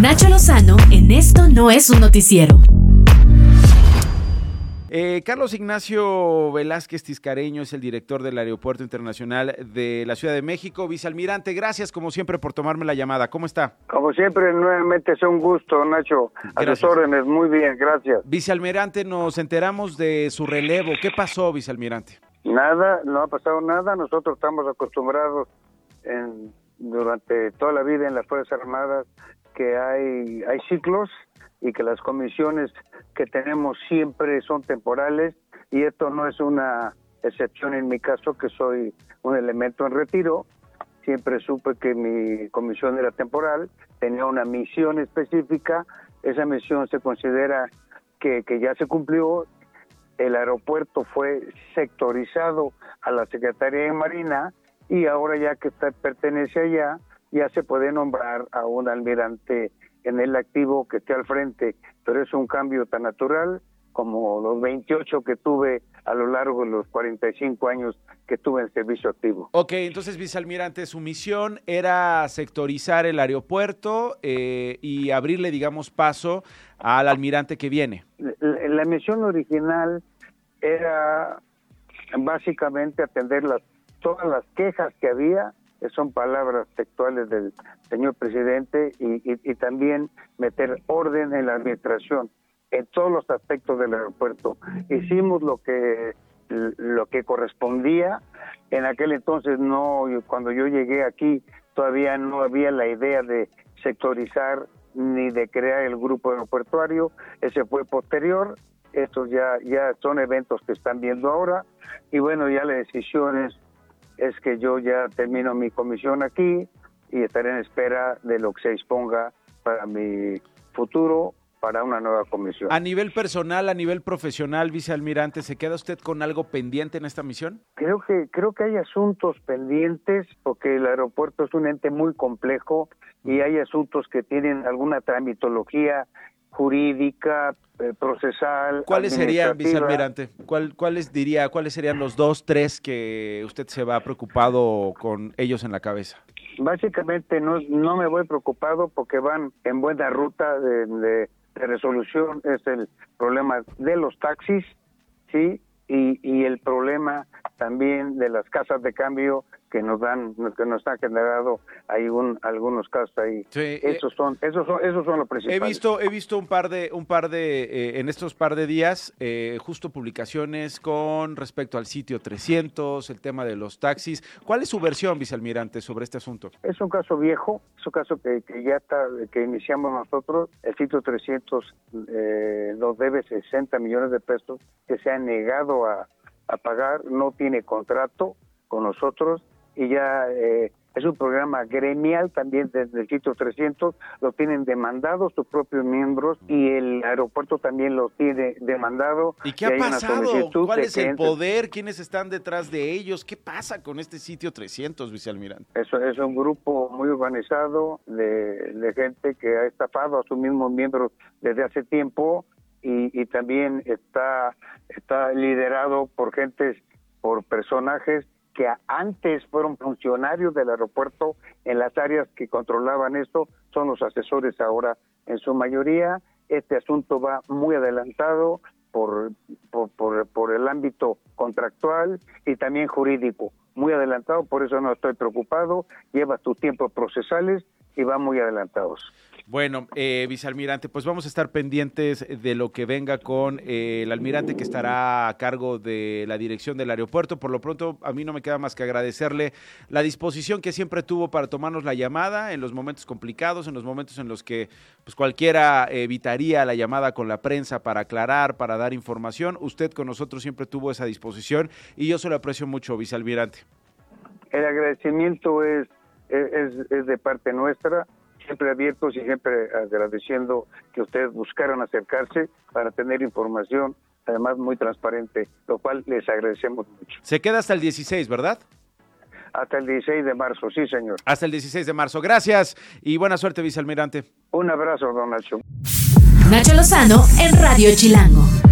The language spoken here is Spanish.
Nacho Lozano en Esto no es un noticiero. Eh, Carlos Ignacio Velázquez Tiscareño es el director del Aeropuerto Internacional de la Ciudad de México. Vicealmirante, gracias como siempre por tomarme la llamada. ¿Cómo está? Como siempre, nuevamente es un gusto, Nacho. A sus órdenes, muy bien, gracias. Vicealmirante, nos enteramos de su relevo. ¿Qué pasó, vicealmirante? Nada, no ha pasado nada. Nosotros estamos acostumbrados en, durante toda la vida en las Fuerzas Armadas que hay, hay ciclos y que las comisiones que tenemos siempre son temporales y esto no es una excepción en mi caso que soy un elemento en retiro. Siempre supe que mi comisión era temporal, tenía una misión específica, esa misión se considera que, que ya se cumplió, el aeropuerto fue sectorizado a la Secretaría de Marina y ahora ya que está, pertenece allá, ya se puede nombrar a un almirante en el activo que esté al frente, pero es un cambio tan natural como los 28 que tuve a lo largo de los 45 años que tuve en servicio activo. Ok, entonces, vicealmirante, su misión era sectorizar el aeropuerto eh, y abrirle, digamos, paso al almirante que viene. La, la misión original era básicamente atender las, todas las quejas que había son palabras textuales del señor presidente y, también meter orden en la administración en todos los aspectos del aeropuerto. Hicimos lo que lo que correspondía. En aquel entonces no, cuando yo llegué aquí todavía no había la idea de sectorizar ni de crear el grupo aeroportuario. Ese fue posterior. Estos ya ya son eventos que están viendo ahora y bueno ya la decisión es es que yo ya termino mi comisión aquí y estaré en espera de lo que se disponga para mi futuro para una nueva comisión. A nivel personal, a nivel profesional, vicealmirante, ¿se queda usted con algo pendiente en esta misión? Creo que creo que hay asuntos pendientes porque el aeropuerto es un ente muy complejo y hay asuntos que tienen alguna tramitología jurídica, eh, procesal. ¿Cuáles serían, vicealmirante? ¿Cuál, ¿Cuáles diría, cuáles serían los dos, tres que usted se va preocupado con ellos en la cabeza? Básicamente no, no me voy preocupado porque van en buena ruta de, de, de resolución. Es el problema de los taxis, ¿sí? Y, y el problema también de las casas de cambio que nos dan que nos han generado hay un, algunos casos ahí. Sí, esos son esos son esos son los principales. he visto he visto un par de un par de eh, en estos par de días eh, justo publicaciones con respecto al sitio 300 el tema de los taxis. Cuál es su versión vicealmirante sobre este asunto es un caso viejo es un caso que, que ya está que iniciamos nosotros. El sitio 300 eh, nos debe 60 millones de pesos que se ha negado a, a pagar no tiene contrato con nosotros y ya eh, es un programa gremial también desde el sitio 300, lo tienen demandado sus propios miembros y el aeropuerto también lo tiene demandado. ¿Y qué ha pasado? ¿Cuál es el poder? ¿Quiénes están detrás de ellos? ¿Qué pasa con este sitio 300, vicealmirante? Eso es un grupo muy organizado de, de gente que ha estafado a sus mismos miembros desde hace tiempo y, y también está, está liderado por gentes, por personajes que antes fueron funcionarios del aeropuerto en las áreas que controlaban esto, son los asesores ahora en su mayoría. Este asunto va muy adelantado por, por, por, por el ámbito contractual y también jurídico, muy adelantado, por eso no estoy preocupado, lleva tus tiempos procesales y va muy adelantados. Bueno, eh, vicealmirante, pues vamos a estar pendientes de lo que venga con eh, el almirante que estará a cargo de la dirección del aeropuerto. Por lo pronto, a mí no me queda más que agradecerle la disposición que siempre tuvo para tomarnos la llamada en los momentos complicados, en los momentos en los que pues cualquiera evitaría la llamada con la prensa para aclarar, para dar información. Usted con nosotros siempre tuvo esa disposición y yo se lo aprecio mucho, vicealmirante. El agradecimiento es, es, es de parte nuestra siempre abiertos y siempre agradeciendo que ustedes buscaron acercarse para tener información, además muy transparente, lo cual les agradecemos mucho. Se queda hasta el 16, ¿verdad? Hasta el 16 de marzo, sí, señor. Hasta el 16 de marzo. Gracias y buena suerte, vicealmirante. Un abrazo, don Nacho. Nacho Lozano en Radio Chilango.